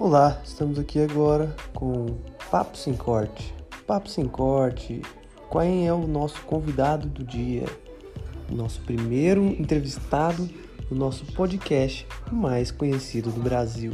Olá, estamos aqui agora com Papo Sem Corte. Papo Sem Corte, quem é o nosso convidado do dia? Nosso primeiro entrevistado do nosso podcast mais conhecido do Brasil.